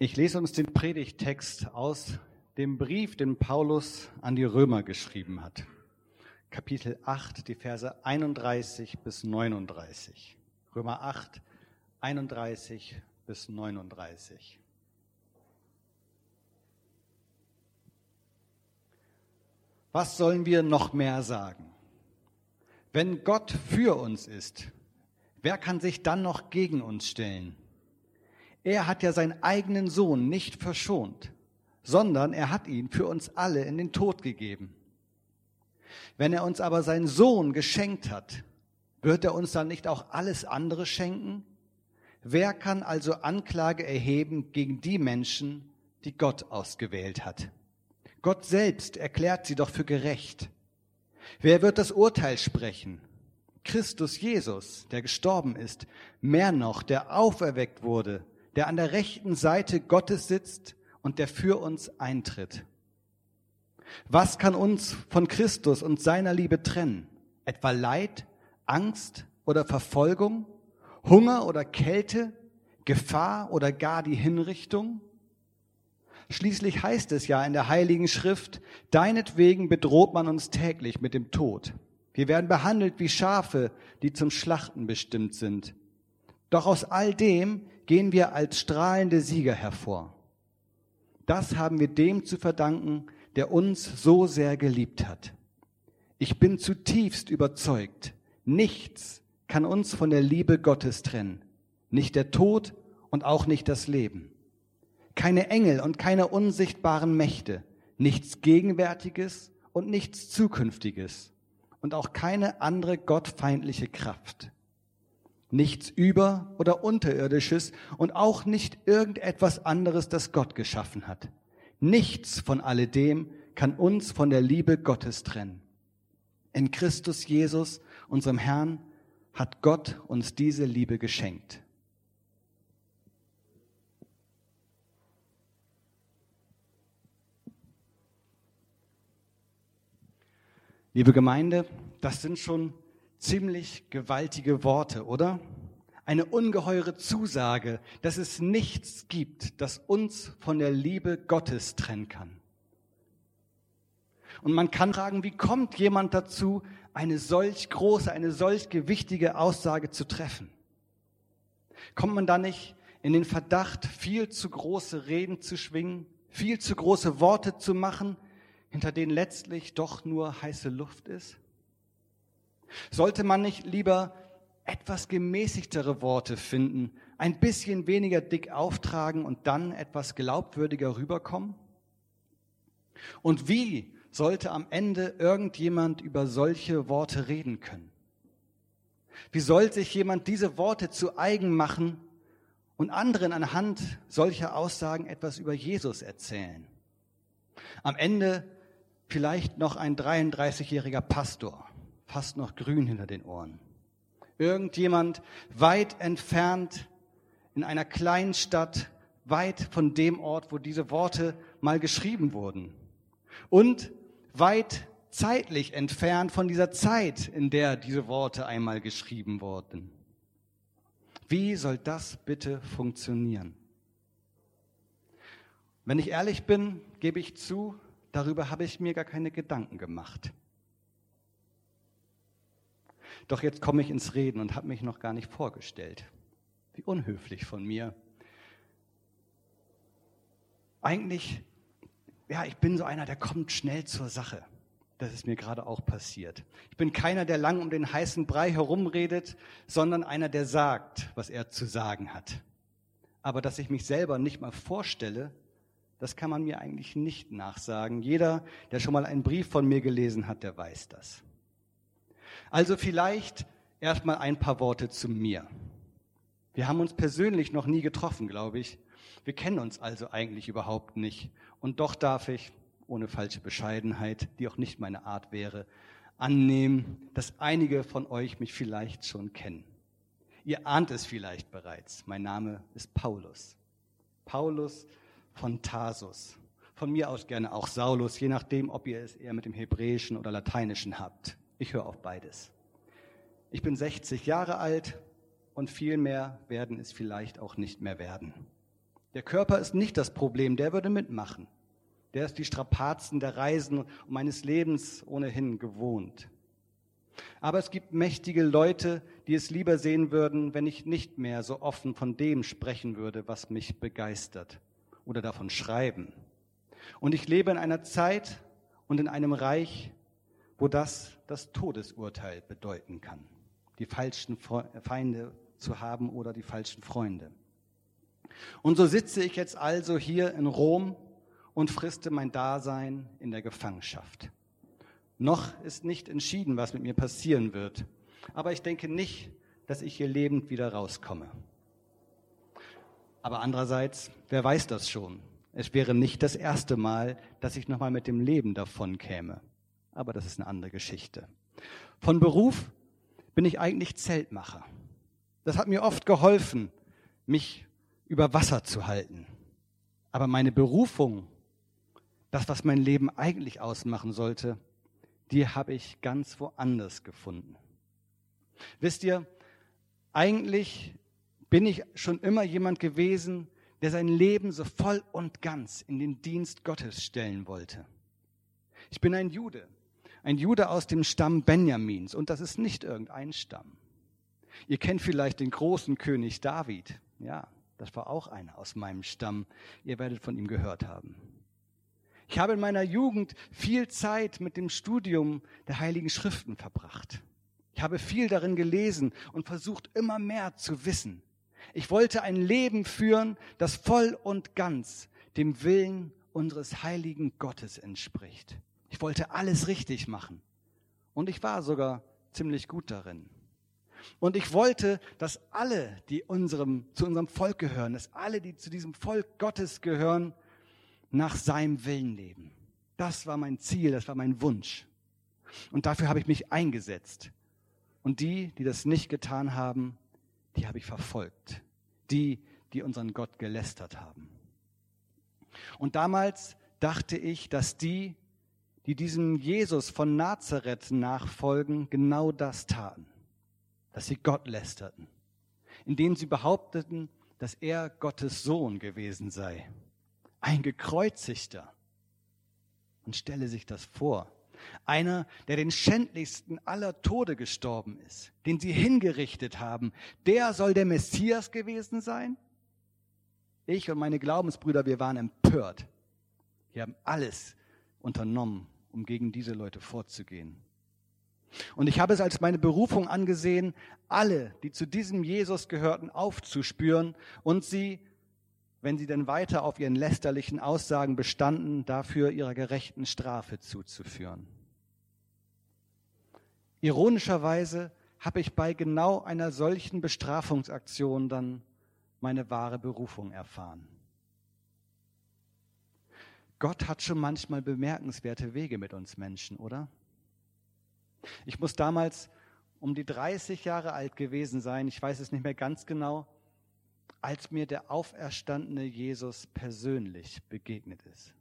Ich lese uns den Predigtext aus dem Brief, den Paulus an die Römer geschrieben hat. Kapitel 8, die Verse 31 bis 39. Römer 8, 31 bis 39. Was sollen wir noch mehr sagen? Wenn Gott für uns ist, wer kann sich dann noch gegen uns stellen? Er hat ja seinen eigenen Sohn nicht verschont, sondern er hat ihn für uns alle in den Tod gegeben. Wenn er uns aber seinen Sohn geschenkt hat, wird er uns dann nicht auch alles andere schenken? Wer kann also Anklage erheben gegen die Menschen, die Gott ausgewählt hat? Gott selbst erklärt sie doch für gerecht. Wer wird das Urteil sprechen? Christus Jesus, der gestorben ist, mehr noch, der auferweckt wurde, der an der rechten Seite Gottes sitzt und der für uns eintritt. Was kann uns von Christus und seiner Liebe trennen? Etwa Leid, Angst oder Verfolgung, Hunger oder Kälte, Gefahr oder gar die Hinrichtung? Schließlich heißt es ja in der Heiligen Schrift, deinetwegen bedroht man uns täglich mit dem Tod. Wir werden behandelt wie Schafe, die zum Schlachten bestimmt sind. Doch aus all dem gehen wir als strahlende Sieger hervor. Das haben wir dem zu verdanken, der uns so sehr geliebt hat. Ich bin zutiefst überzeugt, nichts kann uns von der Liebe Gottes trennen, nicht der Tod und auch nicht das Leben. Keine Engel und keine unsichtbaren Mächte, nichts Gegenwärtiges und nichts Zukünftiges und auch keine andere gottfeindliche Kraft nichts über- oder unterirdisches und auch nicht irgendetwas anderes, das Gott geschaffen hat. Nichts von alledem kann uns von der Liebe Gottes trennen. In Christus Jesus, unserem Herrn, hat Gott uns diese Liebe geschenkt. Liebe Gemeinde, das sind schon ziemlich gewaltige Worte, oder? Eine ungeheure Zusage, dass es nichts gibt, das uns von der Liebe Gottes trennen kann. Und man kann fragen, wie kommt jemand dazu, eine solch große, eine solch gewichtige Aussage zu treffen? Kommt man da nicht in den Verdacht, viel zu große Reden zu schwingen, viel zu große Worte zu machen, hinter denen letztlich doch nur heiße Luft ist? Sollte man nicht lieber etwas gemäßigtere Worte finden, ein bisschen weniger dick auftragen und dann etwas glaubwürdiger rüberkommen? Und wie sollte am Ende irgendjemand über solche Worte reden können? Wie soll sich jemand diese Worte zu eigen machen und anderen anhand solcher Aussagen etwas über Jesus erzählen? Am Ende vielleicht noch ein 33-jähriger Pastor fast noch grün hinter den Ohren. Irgendjemand weit entfernt in einer kleinen Stadt, weit von dem Ort, wo diese Worte mal geschrieben wurden. Und weit zeitlich entfernt von dieser Zeit, in der diese Worte einmal geschrieben wurden. Wie soll das bitte funktionieren? Wenn ich ehrlich bin, gebe ich zu, darüber habe ich mir gar keine Gedanken gemacht. Doch jetzt komme ich ins Reden und habe mich noch gar nicht vorgestellt. Wie unhöflich von mir. Eigentlich, ja, ich bin so einer, der kommt schnell zur Sache. Das ist mir gerade auch passiert. Ich bin keiner, der lang um den heißen Brei herumredet, sondern einer, der sagt, was er zu sagen hat. Aber dass ich mich selber nicht mal vorstelle, das kann man mir eigentlich nicht nachsagen. Jeder, der schon mal einen Brief von mir gelesen hat, der weiß das. Also vielleicht erstmal ein paar Worte zu mir. Wir haben uns persönlich noch nie getroffen, glaube ich. Wir kennen uns also eigentlich überhaupt nicht. Und doch darf ich, ohne falsche Bescheidenheit, die auch nicht meine Art wäre, annehmen, dass einige von euch mich vielleicht schon kennen. Ihr ahnt es vielleicht bereits. Mein Name ist Paulus. Paulus von Tarsus. Von mir aus gerne auch Saulus, je nachdem, ob ihr es eher mit dem Hebräischen oder Lateinischen habt. Ich höre auf beides. Ich bin 60 Jahre alt und viel mehr werden es vielleicht auch nicht mehr werden. Der Körper ist nicht das Problem, der würde mitmachen. Der ist die Strapazen der Reisen und meines Lebens ohnehin gewohnt. Aber es gibt mächtige Leute, die es lieber sehen würden, wenn ich nicht mehr so offen von dem sprechen würde, was mich begeistert oder davon schreiben. Und ich lebe in einer Zeit und in einem Reich, wo das das Todesurteil bedeuten kann, die falschen Feinde zu haben oder die falschen Freunde. Und so sitze ich jetzt also hier in Rom und friste mein Dasein in der Gefangenschaft. Noch ist nicht entschieden, was mit mir passieren wird, aber ich denke nicht, dass ich hier lebend wieder rauskomme. Aber andererseits, wer weiß das schon? Es wäre nicht das erste Mal, dass ich nochmal mit dem Leben davon käme. Aber das ist eine andere Geschichte. Von Beruf bin ich eigentlich Zeltmacher. Das hat mir oft geholfen, mich über Wasser zu halten. Aber meine Berufung, das, was mein Leben eigentlich ausmachen sollte, die habe ich ganz woanders gefunden. Wisst ihr, eigentlich bin ich schon immer jemand gewesen, der sein Leben so voll und ganz in den Dienst Gottes stellen wollte. Ich bin ein Jude, ein Jude aus dem Stamm Benjamins und das ist nicht irgendein Stamm. Ihr kennt vielleicht den großen König David. Ja, das war auch einer aus meinem Stamm. Ihr werdet von ihm gehört haben. Ich habe in meiner Jugend viel Zeit mit dem Studium der Heiligen Schriften verbracht. Ich habe viel darin gelesen und versucht immer mehr zu wissen. Ich wollte ein Leben führen, das voll und ganz dem Willen unseres heiligen Gottes entspricht. Ich wollte alles richtig machen. Und ich war sogar ziemlich gut darin. Und ich wollte, dass alle, die unserem, zu unserem Volk gehören, dass alle, die zu diesem Volk Gottes gehören, nach seinem Willen leben. Das war mein Ziel, das war mein Wunsch. Und dafür habe ich mich eingesetzt. Und die, die das nicht getan haben, die habe ich verfolgt. Die, die unseren Gott gelästert haben. Und damals dachte ich, dass die, die diesem Jesus von Nazareth nachfolgen, genau das taten. Dass sie Gott lästerten. Indem sie behaupteten, dass er Gottes Sohn gewesen sei ein gekreuzigter. Und stelle sich das vor. Einer, der den schändlichsten aller Tode gestorben ist, den sie hingerichtet haben, der soll der Messias gewesen sein? Ich und meine Glaubensbrüder, wir waren empört. Wir haben alles unternommen, um gegen diese Leute vorzugehen. Und ich habe es als meine Berufung angesehen, alle, die zu diesem Jesus gehörten, aufzuspüren und sie wenn sie denn weiter auf ihren lästerlichen Aussagen bestanden, dafür ihrer gerechten Strafe zuzuführen. Ironischerweise habe ich bei genau einer solchen Bestrafungsaktion dann meine wahre Berufung erfahren. Gott hat schon manchmal bemerkenswerte Wege mit uns Menschen, oder? Ich muss damals um die 30 Jahre alt gewesen sein, ich weiß es nicht mehr ganz genau, als mir der auferstandene Jesus persönlich begegnet ist.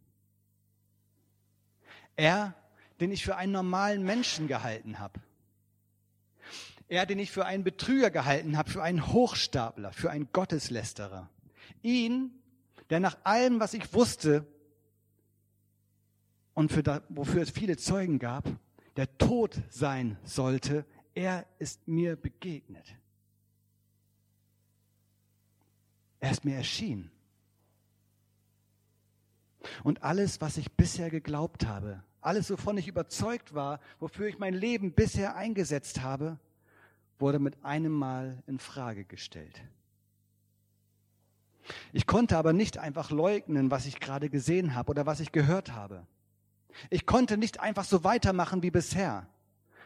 Er, den ich für einen normalen Menschen gehalten habe. Er, den ich für einen Betrüger gehalten habe, für einen Hochstapler, für einen Gotteslästerer. Ihn, der nach allem, was ich wusste und für da, wofür es viele Zeugen gab, der tot sein sollte, er ist mir begegnet. Er ist mir erschienen. Und alles, was ich bisher geglaubt habe, alles, wovon ich überzeugt war, wofür ich mein Leben bisher eingesetzt habe, wurde mit einem Mal in Frage gestellt. Ich konnte aber nicht einfach leugnen, was ich gerade gesehen habe oder was ich gehört habe. Ich konnte nicht einfach so weitermachen wie bisher.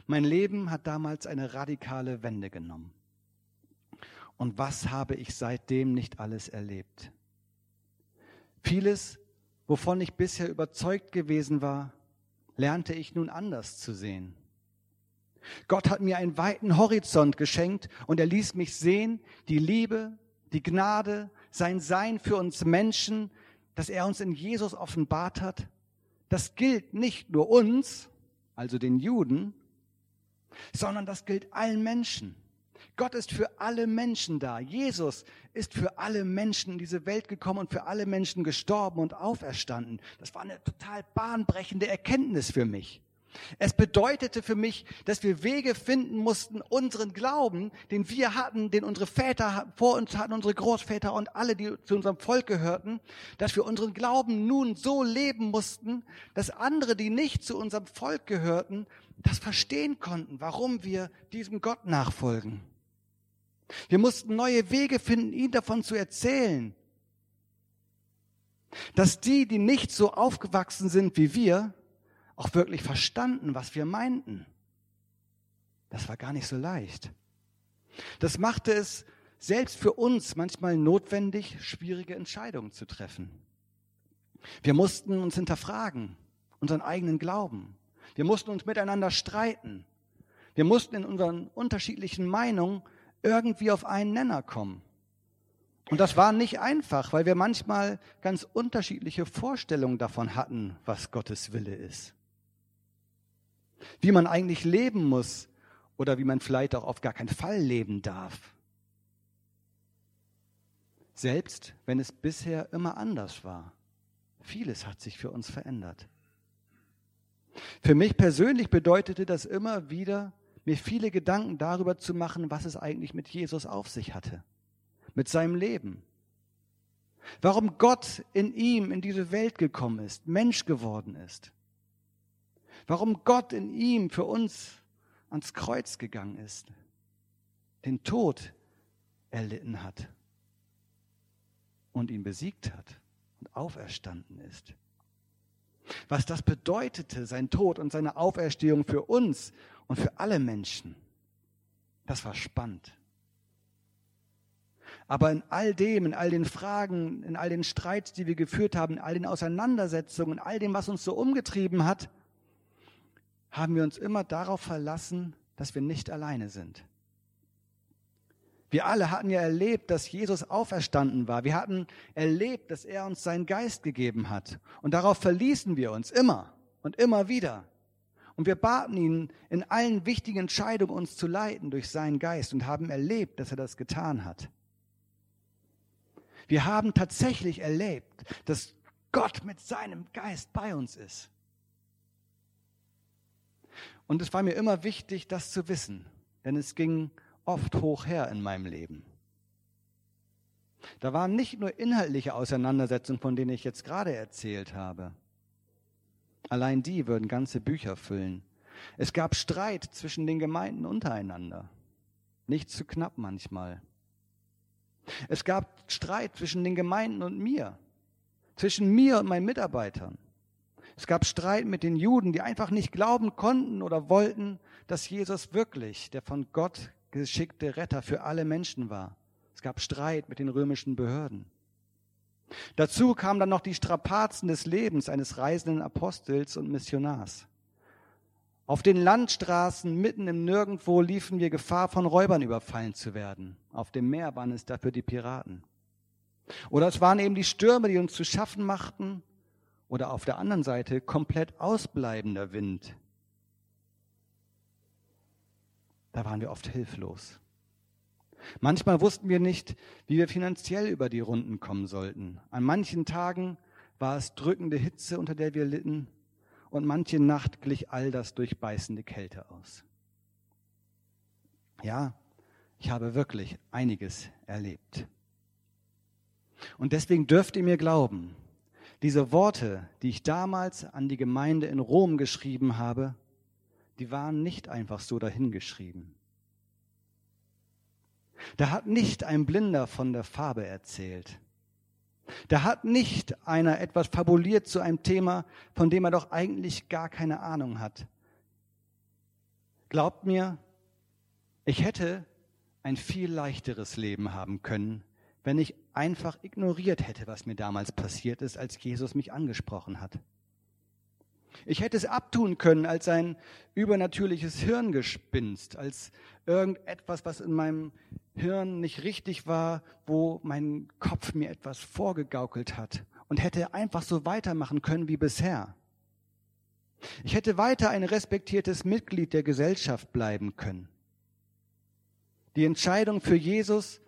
Mein Leben hat damals eine radikale Wende genommen. Und was habe ich seitdem nicht alles erlebt? Vieles, wovon ich bisher überzeugt gewesen war, lernte ich nun anders zu sehen. Gott hat mir einen weiten Horizont geschenkt und er ließ mich sehen, die Liebe, die Gnade, sein Sein für uns Menschen, das er uns in Jesus offenbart hat, das gilt nicht nur uns, also den Juden, sondern das gilt allen Menschen. Gott ist für alle Menschen da. Jesus ist für alle Menschen in diese Welt gekommen und für alle Menschen gestorben und auferstanden. Das war eine total bahnbrechende Erkenntnis für mich. Es bedeutete für mich, dass wir Wege finden mussten, unseren Glauben, den wir hatten, den unsere Väter vor uns hatten, unsere Großväter und alle, die zu unserem Volk gehörten, dass wir unseren Glauben nun so leben mussten, dass andere, die nicht zu unserem Volk gehörten, das verstehen konnten, warum wir diesem Gott nachfolgen. Wir mussten neue Wege finden, ihn davon zu erzählen, dass die, die nicht so aufgewachsen sind wie wir, auch wirklich verstanden, was wir meinten. Das war gar nicht so leicht. Das machte es selbst für uns manchmal notwendig, schwierige Entscheidungen zu treffen. Wir mussten uns hinterfragen, unseren eigenen Glauben. Wir mussten uns miteinander streiten. Wir mussten in unseren unterschiedlichen Meinungen irgendwie auf einen Nenner kommen. Und das war nicht einfach, weil wir manchmal ganz unterschiedliche Vorstellungen davon hatten, was Gottes Wille ist wie man eigentlich leben muss oder wie man vielleicht auch auf gar keinen Fall leben darf. Selbst wenn es bisher immer anders war. Vieles hat sich für uns verändert. Für mich persönlich bedeutete das immer wieder, mir viele Gedanken darüber zu machen, was es eigentlich mit Jesus auf sich hatte, mit seinem Leben. Warum Gott in ihm in diese Welt gekommen ist, Mensch geworden ist warum Gott in ihm für uns ans Kreuz gegangen ist, den Tod erlitten hat und ihn besiegt hat und auferstanden ist. Was das bedeutete, sein Tod und seine Auferstehung für uns und für alle Menschen, das war spannend. Aber in all dem, in all den Fragen, in all den Streits, die wir geführt haben, in all den Auseinandersetzungen, in all dem, was uns so umgetrieben hat, haben wir uns immer darauf verlassen, dass wir nicht alleine sind. Wir alle hatten ja erlebt, dass Jesus auferstanden war. Wir hatten erlebt, dass er uns seinen Geist gegeben hat. Und darauf verließen wir uns immer und immer wieder. Und wir baten ihn, in allen wichtigen Entscheidungen uns zu leiten durch seinen Geist und haben erlebt, dass er das getan hat. Wir haben tatsächlich erlebt, dass Gott mit seinem Geist bei uns ist. Und es war mir immer wichtig, das zu wissen, denn es ging oft hoch her in meinem Leben. Da waren nicht nur inhaltliche Auseinandersetzungen, von denen ich jetzt gerade erzählt habe. Allein die würden ganze Bücher füllen. Es gab Streit zwischen den Gemeinden untereinander. Nicht zu knapp manchmal. Es gab Streit zwischen den Gemeinden und mir. Zwischen mir und meinen Mitarbeitern. Es gab Streit mit den Juden, die einfach nicht glauben konnten oder wollten, dass Jesus wirklich der von Gott geschickte Retter für alle Menschen war. Es gab Streit mit den römischen Behörden. Dazu kamen dann noch die Strapazen des Lebens eines reisenden Apostels und Missionars. Auf den Landstraßen mitten im Nirgendwo liefen wir Gefahr, von Räubern überfallen zu werden. Auf dem Meer waren es dafür die Piraten. Oder es waren eben die Stürme, die uns zu schaffen machten oder auf der anderen Seite komplett ausbleibender Wind. Da waren wir oft hilflos. Manchmal wussten wir nicht, wie wir finanziell über die Runden kommen sollten. An manchen Tagen war es drückende Hitze, unter der wir litten, und manche Nacht glich all das durch beißende Kälte aus. Ja, ich habe wirklich einiges erlebt. Und deswegen dürft ihr mir glauben, diese Worte, die ich damals an die Gemeinde in Rom geschrieben habe, die waren nicht einfach so dahingeschrieben. Da hat nicht ein Blinder von der Farbe erzählt. Da hat nicht einer etwas fabuliert zu einem Thema, von dem er doch eigentlich gar keine Ahnung hat. Glaubt mir, ich hätte ein viel leichteres Leben haben können, wenn ich einfach ignoriert hätte, was mir damals passiert ist, als Jesus mich angesprochen hat. Ich hätte es abtun können als ein übernatürliches Hirngespinst, als irgendetwas, was in meinem Hirn nicht richtig war, wo mein Kopf mir etwas vorgegaukelt hat und hätte einfach so weitermachen können wie bisher. Ich hätte weiter ein respektiertes Mitglied der Gesellschaft bleiben können. Die Entscheidung für Jesus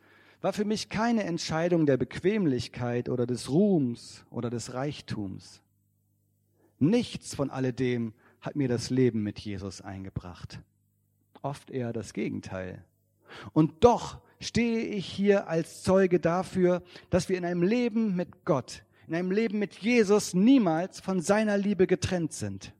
war für mich keine Entscheidung der Bequemlichkeit oder des Ruhms oder des Reichtums. Nichts von alledem hat mir das Leben mit Jesus eingebracht. Oft eher das Gegenteil. Und doch stehe ich hier als Zeuge dafür, dass wir in einem Leben mit Gott, in einem Leben mit Jesus niemals von seiner Liebe getrennt sind.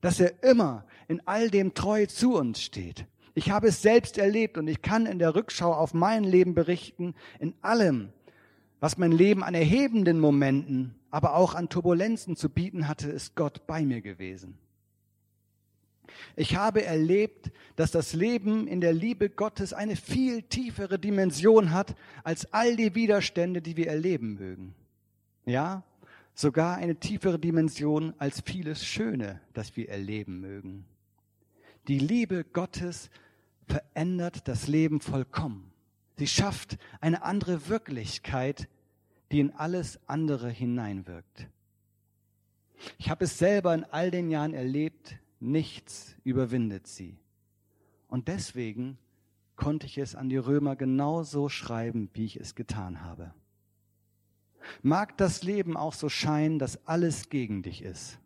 Dass er immer in all dem treu zu uns steht. Ich habe es selbst erlebt und ich kann in der Rückschau auf mein Leben berichten, in allem, was mein Leben an erhebenden Momenten, aber auch an Turbulenzen zu bieten hatte, ist Gott bei mir gewesen. Ich habe erlebt, dass das Leben in der Liebe Gottes eine viel tiefere Dimension hat als all die Widerstände, die wir erleben mögen. Ja, sogar eine tiefere Dimension als vieles Schöne, das wir erleben mögen. Die Liebe Gottes verändert das Leben vollkommen. Sie schafft eine andere Wirklichkeit, die in alles andere hineinwirkt. Ich habe es selber in all den Jahren erlebt, nichts überwindet sie. Und deswegen konnte ich es an die Römer genauso schreiben, wie ich es getan habe. Mag das Leben auch so scheinen, dass alles gegen dich ist.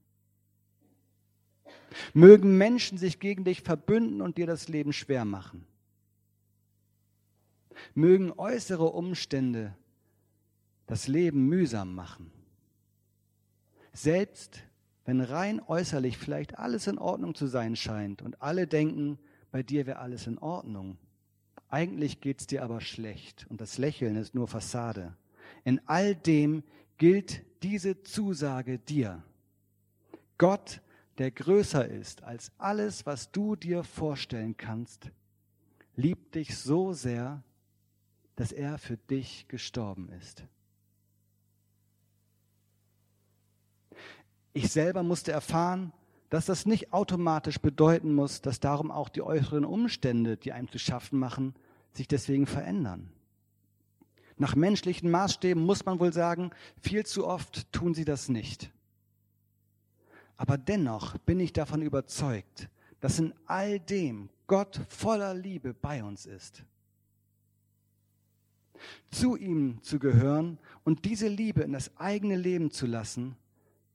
Mögen Menschen sich gegen dich verbünden und dir das Leben schwer machen. Mögen äußere Umstände das Leben mühsam machen. Selbst wenn rein äußerlich vielleicht alles in Ordnung zu sein scheint und alle denken, bei dir wäre alles in Ordnung. Eigentlich geht es dir aber schlecht und das Lächeln ist nur Fassade. In all dem gilt diese Zusage dir. Gott, der größer ist als alles, was du dir vorstellen kannst, liebt dich so sehr, dass er für dich gestorben ist. Ich selber musste erfahren, dass das nicht automatisch bedeuten muss, dass darum auch die äußeren Umstände, die einem zu schaffen machen, sich deswegen verändern. Nach menschlichen Maßstäben muss man wohl sagen, viel zu oft tun sie das nicht. Aber dennoch bin ich davon überzeugt, dass in all dem Gott voller Liebe bei uns ist. Zu ihm zu gehören und diese Liebe in das eigene Leben zu lassen,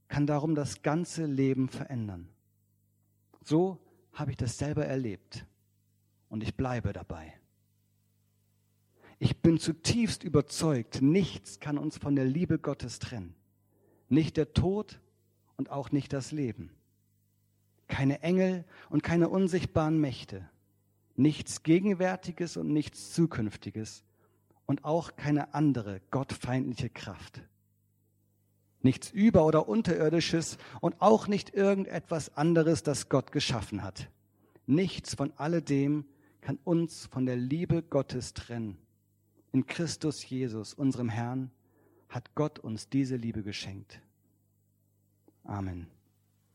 kann darum das ganze Leben verändern. So habe ich das selber erlebt und ich bleibe dabei. Ich bin zutiefst überzeugt, nichts kann uns von der Liebe Gottes trennen. Nicht der Tod und auch nicht das Leben. Keine Engel und keine unsichtbaren Mächte. Nichts Gegenwärtiges und nichts Zukünftiges. Und auch keine andere gottfeindliche Kraft nichts über- oder unterirdisches und auch nicht irgendetwas anderes, das Gott geschaffen hat. Nichts von alledem kann uns von der Liebe Gottes trennen. In Christus Jesus, unserem Herrn, hat Gott uns diese Liebe geschenkt. Amen.